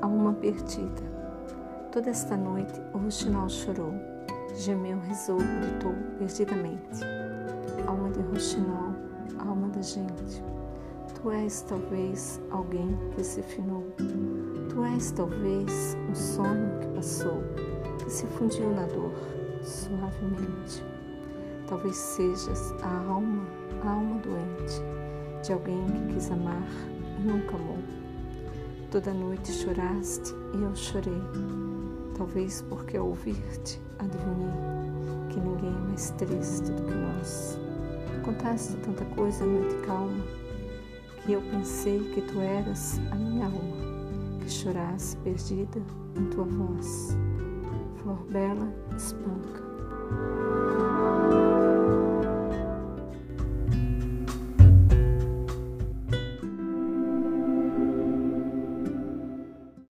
Alma perdida. Toda esta noite o roxinol chorou, gemeu, rezou, gritou perdidamente. Alma de roxinol, alma da gente, tu és talvez alguém que se finou. Tu és talvez um sonho que passou, que se fundiu na dor, suavemente. Talvez sejas a alma, a alma doente de alguém que quis amar e nunca amou. Toda noite choraste e eu chorei, talvez porque ao ouvir-te adivinhei que ninguém é mais triste do que nós. Contaste tanta coisa noite calma que eu pensei que tu eras a minha alma, que chorasse perdida em tua voz. Flor bela, espanca.